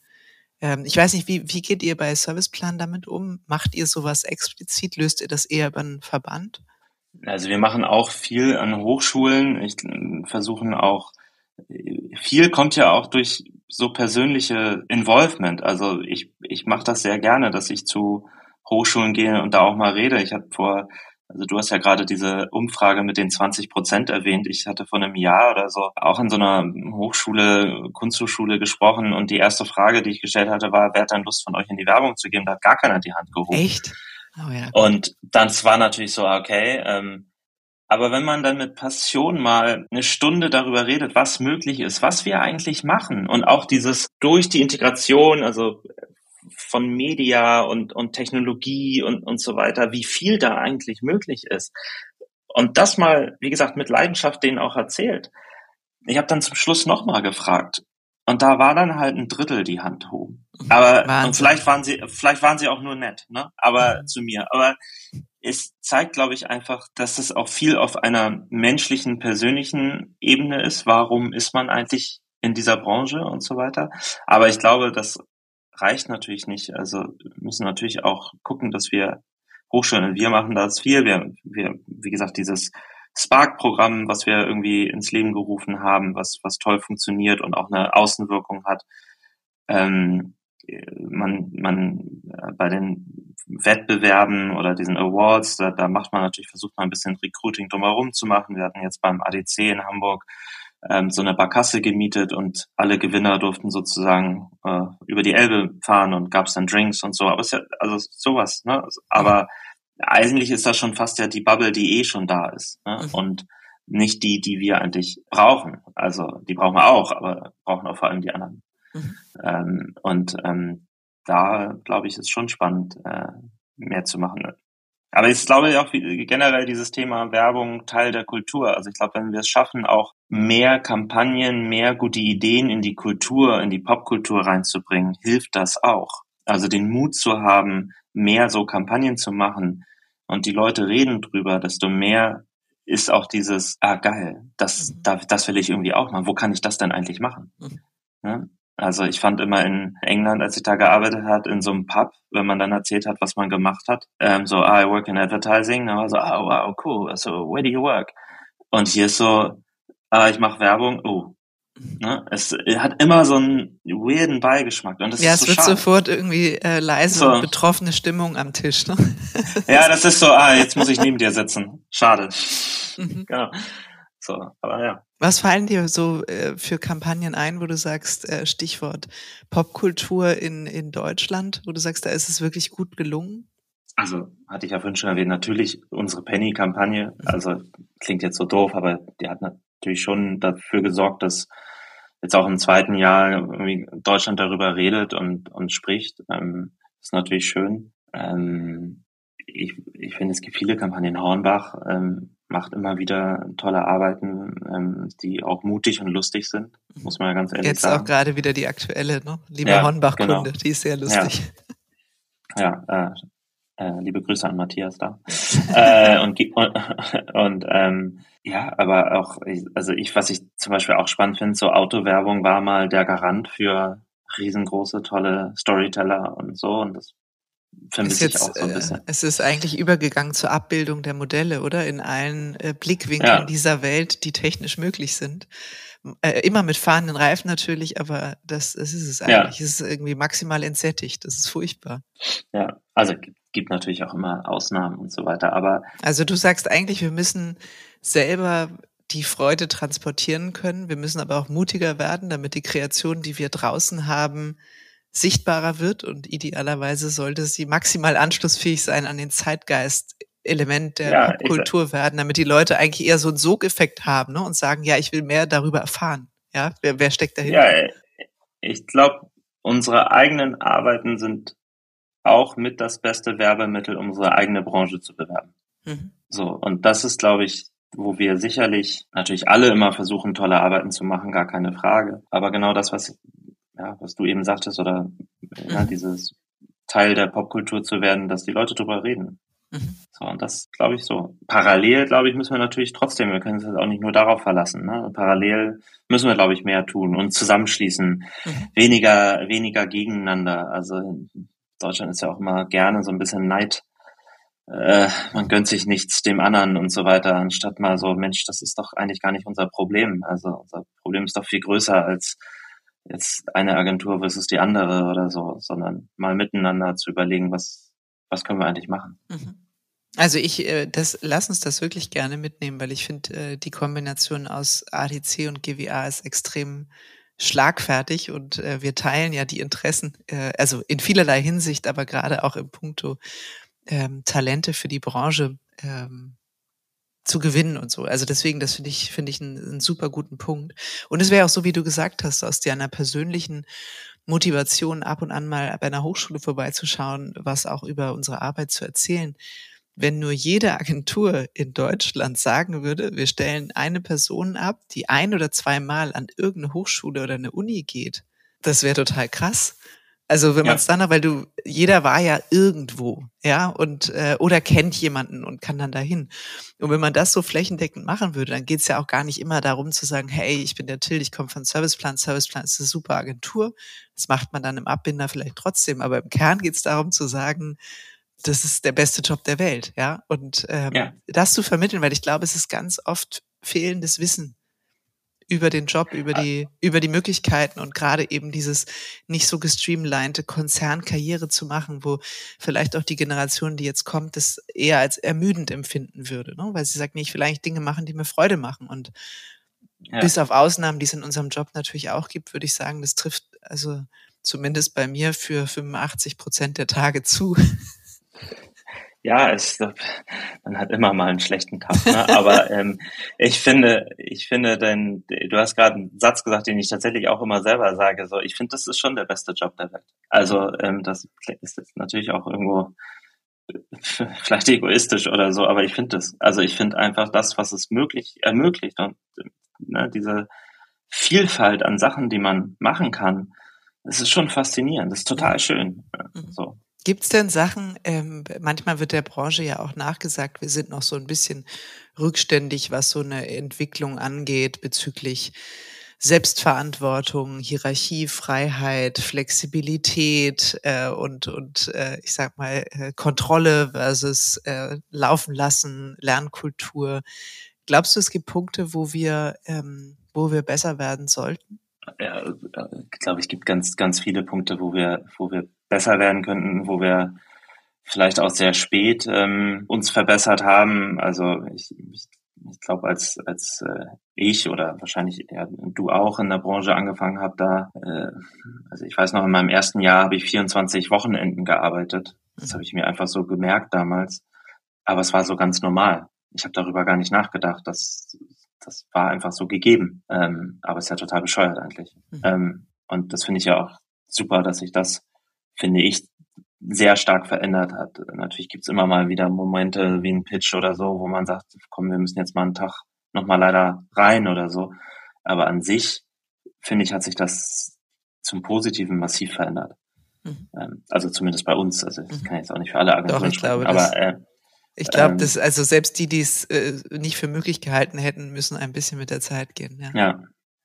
Ähm, ich weiß nicht, wie, wie geht ihr bei Serviceplan damit um? Macht ihr sowas explizit? Löst ihr das eher über einen Verband? Also wir machen auch viel an Hochschulen. Ich versuchen auch, viel kommt ja auch durch so persönliche Involvement. Also ich, ich mache das sehr gerne, dass ich zu Hochschulen gehe und da auch mal rede. Ich habe vor also du hast ja gerade diese Umfrage mit den 20 Prozent erwähnt. Ich hatte vor einem Jahr oder so auch in so einer Hochschule, Kunsthochschule gesprochen und die erste Frage, die ich gestellt hatte, war, wer hat dann Lust von euch in die Werbung zu geben? Da hat gar keiner die Hand gehoben. Echt? Oh ja. Und dann war natürlich so, okay, ähm, aber wenn man dann mit Passion mal eine Stunde darüber redet, was möglich ist, was wir eigentlich machen und auch dieses durch die Integration, also von Media und, und Technologie und, und so weiter, wie viel da eigentlich möglich ist. Und das mal, wie gesagt, mit Leidenschaft denen auch erzählt. Ich habe dann zum Schluss nochmal gefragt. Und da war dann halt ein Drittel die Hand hoch. Aber und vielleicht waren sie, vielleicht waren sie auch nur nett, ne? Aber mhm. zu mir. Aber es zeigt, glaube ich, einfach, dass es auch viel auf einer menschlichen, persönlichen Ebene ist. Warum ist man eigentlich in dieser Branche und so weiter? Aber ich glaube, dass reicht natürlich nicht. Also müssen natürlich auch gucken, dass wir Hochschulen, wir machen das viel. Wir, wir wie gesagt, dieses Spark-Programm, was wir irgendwie ins Leben gerufen haben, was, was toll funktioniert und auch eine Außenwirkung hat. Ähm, man, man äh, bei den Wettbewerben oder diesen Awards, da, da macht man natürlich, versucht man ein bisschen Recruiting drumherum zu machen. Wir hatten jetzt beim ADC in Hamburg ähm, so eine Barkasse gemietet und alle Gewinner durften sozusagen äh, über die Elbe fahren und gab es dann Drinks und so. Aber es ist ja, also sowas, ne? Aber mhm. eigentlich ist das schon fast ja die Bubble, die eh schon da ist. Ne? Mhm. Und nicht die, die wir eigentlich brauchen. Also die brauchen wir auch, aber brauchen auch vor allem die anderen. Mhm. Ähm, und ähm, da glaube ich, ist schon spannend, äh, mehr zu machen. Aber ich glaube auch generell dieses Thema Werbung Teil der Kultur. Also ich glaube, wenn wir es schaffen, auch mehr Kampagnen, mehr gute Ideen in die Kultur, in die Popkultur reinzubringen, hilft das auch. Also den Mut zu haben, mehr so Kampagnen zu machen und die Leute reden drüber, desto mehr ist auch dieses, ah geil, das, mhm. das will ich irgendwie auch machen. Wo kann ich das denn eigentlich machen? Mhm. Ja? Also ich fand immer in England, als ich da gearbeitet hat, in so einem Pub, wenn man dann erzählt hat, was man gemacht hat, ähm, so, ah, I work in advertising, dann war so, ah, wow, cool, so, where do you work? Und hier ist so, ah, ich mache Werbung, oh. Ne? Es hat immer so einen weirden Beigeschmack. Und das ja, ist so es wird schade. sofort irgendwie äh, leise so. betroffene Stimmung am Tisch. Ne? ja, das ist so, ah, jetzt muss ich neben dir sitzen. Schade. Mhm. Genau. So, aber ja. Was fallen dir so äh, für Kampagnen ein, wo du sagst, äh, Stichwort Popkultur in, in Deutschland, wo du sagst, da ist es wirklich gut gelungen? Also, hatte ich ja vorhin schon erwähnt, natürlich unsere Penny-Kampagne, mhm. also klingt jetzt so doof, aber die hat natürlich schon dafür gesorgt, dass jetzt auch im zweiten Jahr irgendwie Deutschland darüber redet und, und spricht. Ähm, ist natürlich schön. Ähm, ich, ich finde, es gibt viele Kampagnen. Hornbach ähm, macht immer wieder tolle Arbeiten, ähm, die auch mutig und lustig sind, muss man ja ganz ehrlich Jetzt sagen. Jetzt auch gerade wieder die aktuelle, ne? Liebe ja, Hornbach-Kunde, genau. die ist sehr lustig. Ja, ja äh, Äh, liebe Grüße an Matthias da. äh, und, und, und ähm, ja, aber auch, also ich, was ich zum Beispiel auch spannend finde, so Autowerbung war mal der Garant für riesengroße, tolle Storyteller und so. Und das ich auch so ein bisschen. Äh, es ist eigentlich übergegangen zur Abbildung der Modelle, oder? In allen äh, Blickwinkeln ja. dieser Welt, die technisch möglich sind. Äh, immer mit fahrenden Reifen natürlich, aber das, das ist es eigentlich. Ja. Es ist irgendwie maximal entsättigt. Das ist furchtbar. Ja, also gibt natürlich auch immer Ausnahmen und so weiter, aber. Also du sagst eigentlich, wir müssen selber die Freude transportieren können. Wir müssen aber auch mutiger werden, damit die Kreation, die wir draußen haben, sichtbarer wird und idealerweise sollte sie maximal anschlussfähig sein an den Zeitgeist Element der ja, Popkultur werden, damit die Leute eigentlich eher so einen Sogeffekt haben ne, und sagen, ja, ich will mehr darüber erfahren. Ja, wer, wer steckt dahinter? Ja, ich glaube, unsere eigenen Arbeiten sind auch mit das beste Werbemittel, um unsere eigene Branche zu bewerben. Mhm. So, und das ist, glaube ich, wo wir sicherlich natürlich alle immer versuchen, tolle Arbeiten zu machen, gar keine Frage. Aber genau das, was, ja, was du eben sagtest, oder ja, mhm. dieses Teil der Popkultur zu werden, dass die Leute drüber reden. Mhm. So, und das glaube ich so. Parallel, glaube ich, müssen wir natürlich trotzdem, wir können uns auch nicht nur darauf verlassen. Ne? Parallel müssen wir, glaube ich, mehr tun und zusammenschließen. Mhm. Weniger, weniger gegeneinander. Also Deutschland ist ja auch immer gerne so ein bisschen Neid. Äh, man gönnt sich nichts dem anderen und so weiter, anstatt mal so, Mensch, das ist doch eigentlich gar nicht unser Problem. Also unser Problem ist doch viel größer als jetzt eine Agentur versus die andere oder so, sondern mal miteinander zu überlegen, was, was können wir eigentlich machen? Mhm. Also ich, äh, das, lass uns das wirklich gerne mitnehmen, weil ich finde, äh, die Kombination aus ADC und GWA ist extrem schlagfertig und äh, wir teilen ja die Interessen, also in vielerlei Hinsicht, aber gerade auch im Punkto ähm, Talente für die Branche ähm, zu gewinnen und so. Also deswegen, das finde ich, finde ich einen, einen super guten Punkt. Und es wäre auch so, wie du gesagt hast, aus deiner persönlichen Motivation, ab und an mal bei einer Hochschule vorbeizuschauen, was auch über unsere Arbeit zu erzählen. Wenn nur jede Agentur in Deutschland sagen würde, wir stellen eine Person ab, die ein oder zweimal an irgendeine Hochschule oder eine Uni geht, das wäre total krass. Also wenn ja. man es dann, weil du, jeder war ja irgendwo, ja, und äh, oder kennt jemanden und kann dann dahin. Und wenn man das so flächendeckend machen würde, dann geht es ja auch gar nicht immer darum zu sagen, hey, ich bin der Till, ich komme von Serviceplan, Serviceplan ist eine super Agentur. Das macht man dann im Abbinder vielleicht trotzdem, aber im Kern geht es darum zu sagen, das ist der beste Job der Welt, ja. Und ähm, ja. das zu vermitteln, weil ich glaube, es ist ganz oft fehlendes Wissen über den Job, über die, über die Möglichkeiten und gerade eben dieses nicht so gestreamlinete Konzernkarriere zu machen, wo vielleicht auch die Generation, die jetzt kommt, das eher als ermüdend empfinden würde, ne? weil sie sagt, nee, ich will eigentlich Dinge machen, die mir Freude machen und ja. bis auf Ausnahmen, die es in unserem Job natürlich auch gibt, würde ich sagen, das trifft also zumindest bei mir für 85 Prozent der Tage zu. ja, es, man hat immer mal einen schlechten Tag. Ne? Aber ähm, ich finde, ich finde, denn du hast gerade einen Satz gesagt, den ich tatsächlich auch immer selber sage. So, ich finde, das ist schon der beste Job der Welt. Also ähm, das ist jetzt natürlich auch irgendwo vielleicht egoistisch oder so, aber ich finde das. Also ich finde einfach das, was es möglich ermöglicht und ne, diese Vielfalt an Sachen, die man machen kann, das ist schon faszinierend. Das ist total schön. Mhm. So. Gibt es denn Sachen, ähm, manchmal wird der Branche ja auch nachgesagt, wir sind noch so ein bisschen rückständig, was so eine Entwicklung angeht bezüglich Selbstverantwortung, Hierarchie, Freiheit, Flexibilität äh, und, und äh, ich sag mal äh, Kontrolle versus äh, Laufen lassen, Lernkultur. Glaubst du, es gibt Punkte, wo wir, ähm, wo wir besser werden sollten? Ja, äh, ich glaube, es gibt ganz, ganz viele Punkte, wo wir, wo wir besser werden könnten, wo wir vielleicht auch sehr spät ähm, uns verbessert haben. Also ich, ich, ich glaube, als, als äh, ich oder wahrscheinlich ja, du auch in der Branche angefangen habt, da, äh, also ich weiß noch, in meinem ersten Jahr habe ich 24 Wochenenden gearbeitet. Das habe ich mir einfach so gemerkt damals. Aber es war so ganz normal. Ich habe darüber gar nicht nachgedacht. Das, das war einfach so gegeben. Ähm, aber es ist ja total bescheuert eigentlich. Mhm. Ähm, und das finde ich ja auch super, dass ich das finde ich, sehr stark verändert hat. Natürlich gibt's immer mal wieder Momente wie ein Pitch oder so, wo man sagt, komm, wir müssen jetzt mal einen Tag nochmal leider rein oder so. Aber an sich, finde ich, hat sich das zum Positiven massiv verändert. Mhm. Ähm, also zumindest bei uns. Also ich mhm. kann jetzt auch nicht für alle Agenturen Doch, ich sprechen, glaube, aber äh, ich glaube, ähm, dass also selbst die, die es äh, nicht für möglich gehalten hätten, müssen ein bisschen mit der Zeit gehen. Ja,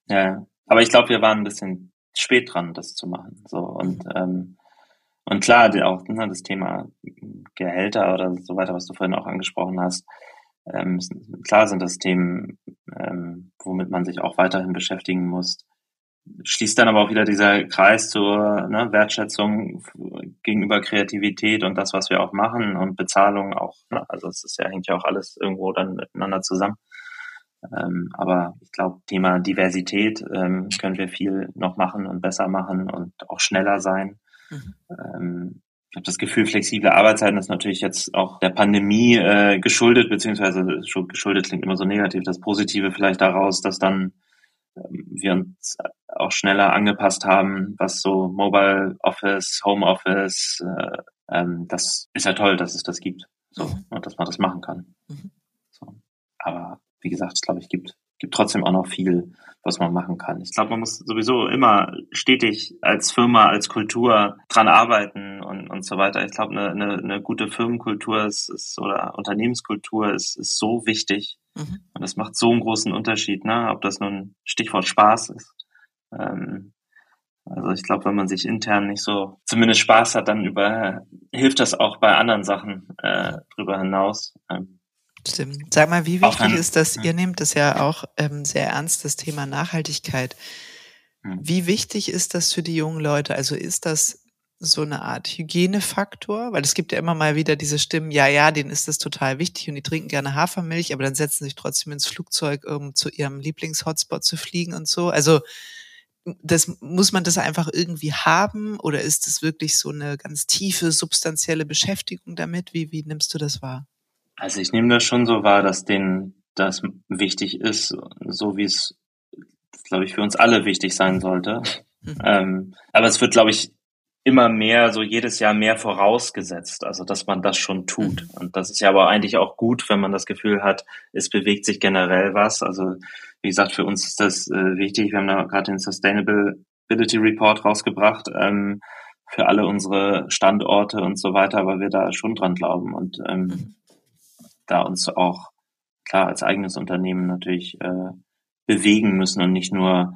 ja, ja. Aber ich glaube, wir waren ein bisschen spät dran, das zu machen. So und mhm. ähm, und klar, auch ne, das Thema Gehälter oder so weiter, was du vorhin auch angesprochen hast, ähm, klar sind das Themen, ähm, womit man sich auch weiterhin beschäftigen muss. Schließt dann aber auch wieder dieser Kreis zur ne, Wertschätzung gegenüber Kreativität und das, was wir auch machen und Bezahlung auch. Ne, also es ist ja hängt ja auch alles irgendwo dann miteinander zusammen. Ähm, aber ich glaube, Thema Diversität ähm, können wir viel noch machen und besser machen und auch schneller sein. Mhm. Ähm, ich habe das Gefühl, flexible Arbeitszeiten ist natürlich jetzt auch der Pandemie äh, geschuldet, beziehungsweise geschuldet klingt immer so negativ. Das Positive vielleicht daraus, dass dann ähm, wir uns auch schneller angepasst haben, was so Mobile Office, Home Office, äh, ähm, das ist ja toll, dass es das gibt. So, mhm. und dass man das machen kann. Mhm. So. Aber wie gesagt, ich glaube, es gibt, gibt trotzdem auch noch viel, was man machen kann. Ich glaube, man muss sowieso immer stetig als Firma, als Kultur dran arbeiten und, und so weiter. Ich glaube, eine, eine, eine gute Firmenkultur ist, ist oder Unternehmenskultur ist, ist so wichtig. Mhm. Und das macht so einen großen Unterschied, ne? ob das nun Stichwort Spaß ist. Ähm, also ich glaube, wenn man sich intern nicht so zumindest Spaß hat, dann über hilft das auch bei anderen Sachen äh, drüber hinaus. Ähm, Stimmt. Sag mal, wie wichtig ist das? Ihr nehmt das ja auch ähm, sehr ernst, das Thema Nachhaltigkeit. Hm. Wie wichtig ist das für die jungen Leute? Also ist das so eine Art Hygienefaktor? Weil es gibt ja immer mal wieder diese Stimmen, ja, ja, denen ist das total wichtig und die trinken gerne Hafermilch, aber dann setzen sich trotzdem ins Flugzeug, um zu ihrem Lieblingshotspot zu fliegen und so. Also das muss man das einfach irgendwie haben oder ist es wirklich so eine ganz tiefe, substanzielle Beschäftigung damit? Wie, wie nimmst du das wahr? Also ich nehme das schon so wahr, dass denen das wichtig ist, so wie es, glaube ich, für uns alle wichtig sein sollte. Mhm. Ähm, aber es wird, glaube ich, immer mehr, so jedes Jahr mehr vorausgesetzt, also dass man das schon tut. Mhm. Und das ist ja aber eigentlich auch gut, wenn man das Gefühl hat, es bewegt sich generell was. Also wie gesagt, für uns ist das äh, wichtig. Wir haben da gerade den Sustainability Report rausgebracht ähm, für alle unsere Standorte und so weiter, weil wir da schon dran glauben. Und ähm, mhm da uns auch klar als eigenes Unternehmen natürlich äh, bewegen müssen und nicht nur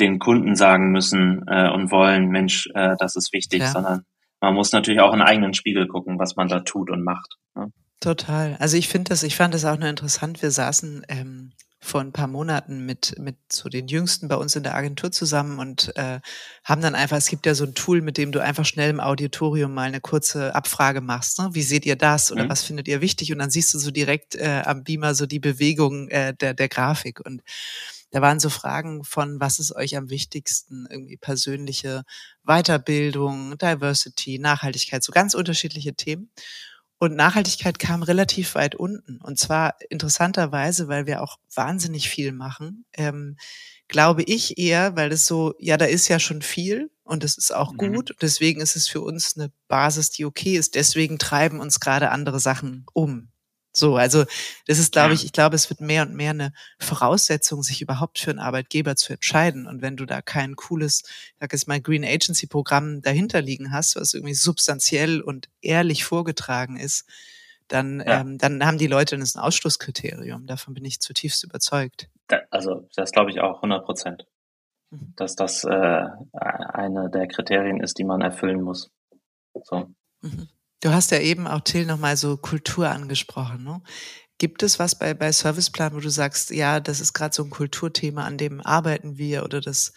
den Kunden sagen müssen äh, und wollen, Mensch, äh, das ist wichtig, ja. sondern man muss natürlich auch in eigenen Spiegel gucken, was man da tut und macht. Ne? Total. Also ich finde das, ich fand das auch nur interessant. Wir saßen ähm, vor ein paar Monaten mit, mit so den Jüngsten bei uns in der Agentur zusammen und äh, haben dann einfach, es gibt ja so ein Tool, mit dem du einfach schnell im Auditorium mal eine kurze Abfrage machst. Ne? Wie seht ihr das oder mhm. was findet ihr wichtig? Und dann siehst du so direkt äh, am Beamer so die Bewegung äh, der, der Grafik. Und da waren so Fragen von, was ist euch am wichtigsten? Irgendwie persönliche Weiterbildung, Diversity, Nachhaltigkeit, so ganz unterschiedliche Themen. Und Nachhaltigkeit kam relativ weit unten. Und zwar interessanterweise, weil wir auch wahnsinnig viel machen. Ähm, glaube ich eher, weil es so, ja, da ist ja schon viel und das ist auch mhm. gut. Deswegen ist es für uns eine Basis, die okay ist. Deswegen treiben uns gerade andere Sachen um. So, also das ist, glaube ich, ich glaube, es wird mehr und mehr eine Voraussetzung, sich überhaupt für einen Arbeitgeber zu entscheiden. Und wenn du da kein cooles, ich sag jetzt mal, Green Agency Programm dahinter liegen hast, was irgendwie substanziell und ehrlich vorgetragen ist, dann, ja. ähm, dann haben die Leute ein Ausschlusskriterium. Davon bin ich zutiefst überzeugt. Also das glaube ich auch 100 Prozent, mhm. dass das äh, eine der Kriterien ist, die man erfüllen muss. So. Mhm. Du hast ja eben auch Till nochmal so Kultur angesprochen. Ne? Gibt es was bei, bei Serviceplan, wo du sagst, ja, das ist gerade so ein Kulturthema, an dem arbeiten wir oder das,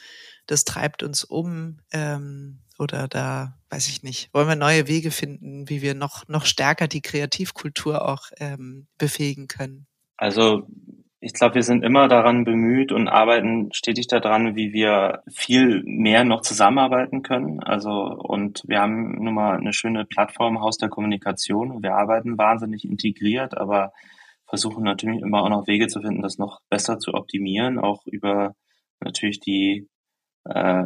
das treibt uns um ähm, oder da, weiß ich nicht, wollen wir neue Wege finden, wie wir noch, noch stärker die Kreativkultur auch ähm, befähigen können? Also ich glaube, wir sind immer daran bemüht und arbeiten stetig daran, wie wir viel mehr noch zusammenarbeiten können. Also, und wir haben nun mal eine schöne Plattform, Haus der Kommunikation. Wir arbeiten wahnsinnig integriert, aber versuchen natürlich immer auch noch Wege zu finden, das noch besser zu optimieren, auch über natürlich die äh,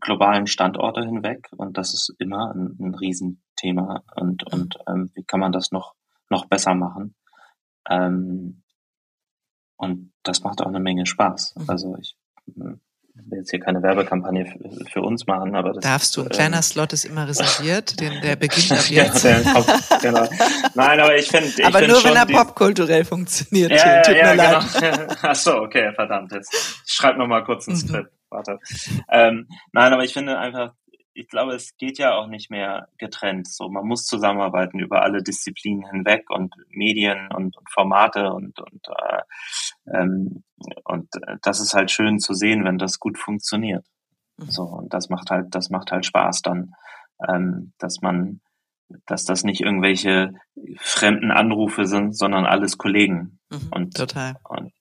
globalen Standorte hinweg. Und das ist immer ein, ein Riesenthema. Und, und ähm, wie kann man das noch, noch besser machen? Ähm, und das macht auch eine Menge Spaß. Mhm. Also ich, will jetzt hier keine Werbekampagne für, uns machen, aber das darfst du. Ein kleiner ähm, Slot ist immer reserviert, den, der beginnt ab jetzt. genau, genau. Nein, aber ich finde, aber find nur wenn er popkulturell funktioniert. Ja, Tut ja, mir ja, leid. Genau. Ach so, okay, verdammt. Jetzt schreib noch mal kurz ein mhm. Skript. Warte. Ähm, nein, aber ich finde einfach, ich glaube, es geht ja auch nicht mehr getrennt. So, man muss zusammenarbeiten über alle Disziplinen hinweg und Medien und, und Formate und und äh, ähm, und das ist halt schön zu sehen, wenn das gut funktioniert. Mhm. So und das macht halt das macht halt Spaß dann, ähm, dass man dass das nicht irgendwelche fremden Anrufe sind, sondern alles Kollegen. Mhm, und, total. Und,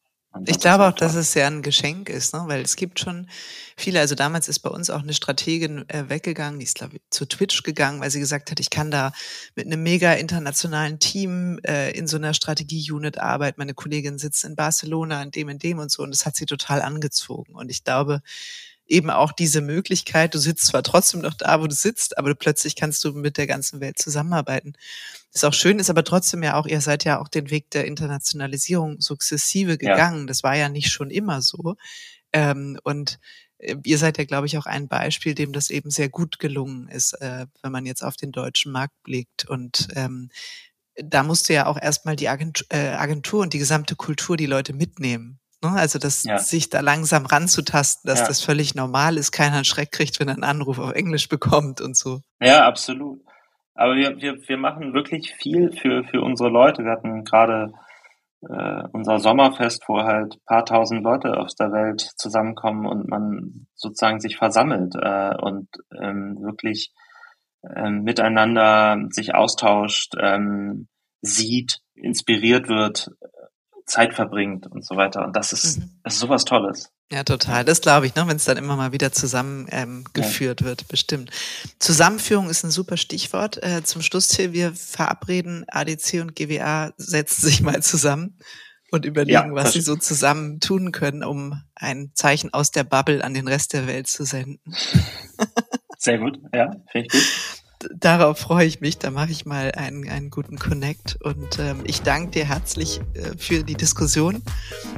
ich glaube auch, dass es ja ein Geschenk ist, ne? weil es gibt schon viele, also damals ist bei uns auch eine Strategin äh, weggegangen, die ist glaube ich zu Twitch gegangen, weil sie gesagt hat, ich kann da mit einem mega internationalen Team äh, in so einer Strategie-Unit arbeiten. Meine Kollegin sitzt in Barcelona, in dem, in dem und so und das hat sie total angezogen. Und ich glaube, eben auch diese Möglichkeit, du sitzt zwar trotzdem noch da, wo du sitzt, aber plötzlich kannst du mit der ganzen Welt zusammenarbeiten. ist auch schön, ist aber trotzdem ja auch, ihr seid ja auch den Weg der Internationalisierung sukzessive gegangen. Ja. Das war ja nicht schon immer so. Ähm, und äh, ihr seid ja, glaube ich, auch ein Beispiel, dem das eben sehr gut gelungen ist, äh, wenn man jetzt auf den deutschen Markt blickt. Und ähm, da musste ja auch erstmal die Agentur, äh, Agentur und die gesamte Kultur die Leute mitnehmen. Ne? Also das ja. sich da langsam ranzutasten, dass ja. das völlig normal ist, keiner einen Schreck kriegt, wenn er einen Anruf auf Englisch bekommt und so. Ja, absolut. Aber wir, wir, wir machen wirklich viel für, für unsere Leute. Wir hatten gerade äh, unser Sommerfest, wo halt paar tausend Leute aus der Welt zusammenkommen und man sozusagen sich versammelt äh, und ähm, wirklich ähm, miteinander sich austauscht, ähm, sieht, inspiriert wird Zeit verbringt und so weiter. Und das ist, mhm. das ist sowas Tolles. Ja, total. Das glaube ich, ne, wenn es dann immer mal wieder zusammengeführt ähm, ja. wird, bestimmt. Zusammenführung ist ein super Stichwort. Äh, zum Schluss hier, wir verabreden, ADC und GWA setzen sich mal zusammen und überlegen, ja, was sie so zusammen tun können, um ein Zeichen aus der Bubble an den Rest der Welt zu senden. Sehr gut, ja, finde ich gut darauf freue ich mich. Da mache ich mal einen, einen guten Connect. Und ähm, ich danke dir herzlich äh, für die Diskussion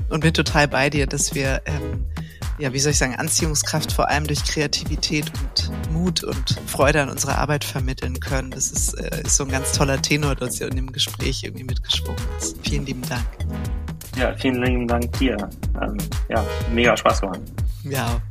und bin total bei dir, dass wir, ähm, ja, wie soll ich sagen, Anziehungskraft vor allem durch Kreativität und Mut und Freude an unserer Arbeit vermitteln können. Das ist, äh, ist so ein ganz toller Tenor, der in dem Gespräch irgendwie mitgeschwungen ist. Vielen lieben Dank. Ja, vielen lieben Dank dir. Ähm, ja, mega Spaß gemacht. Ja.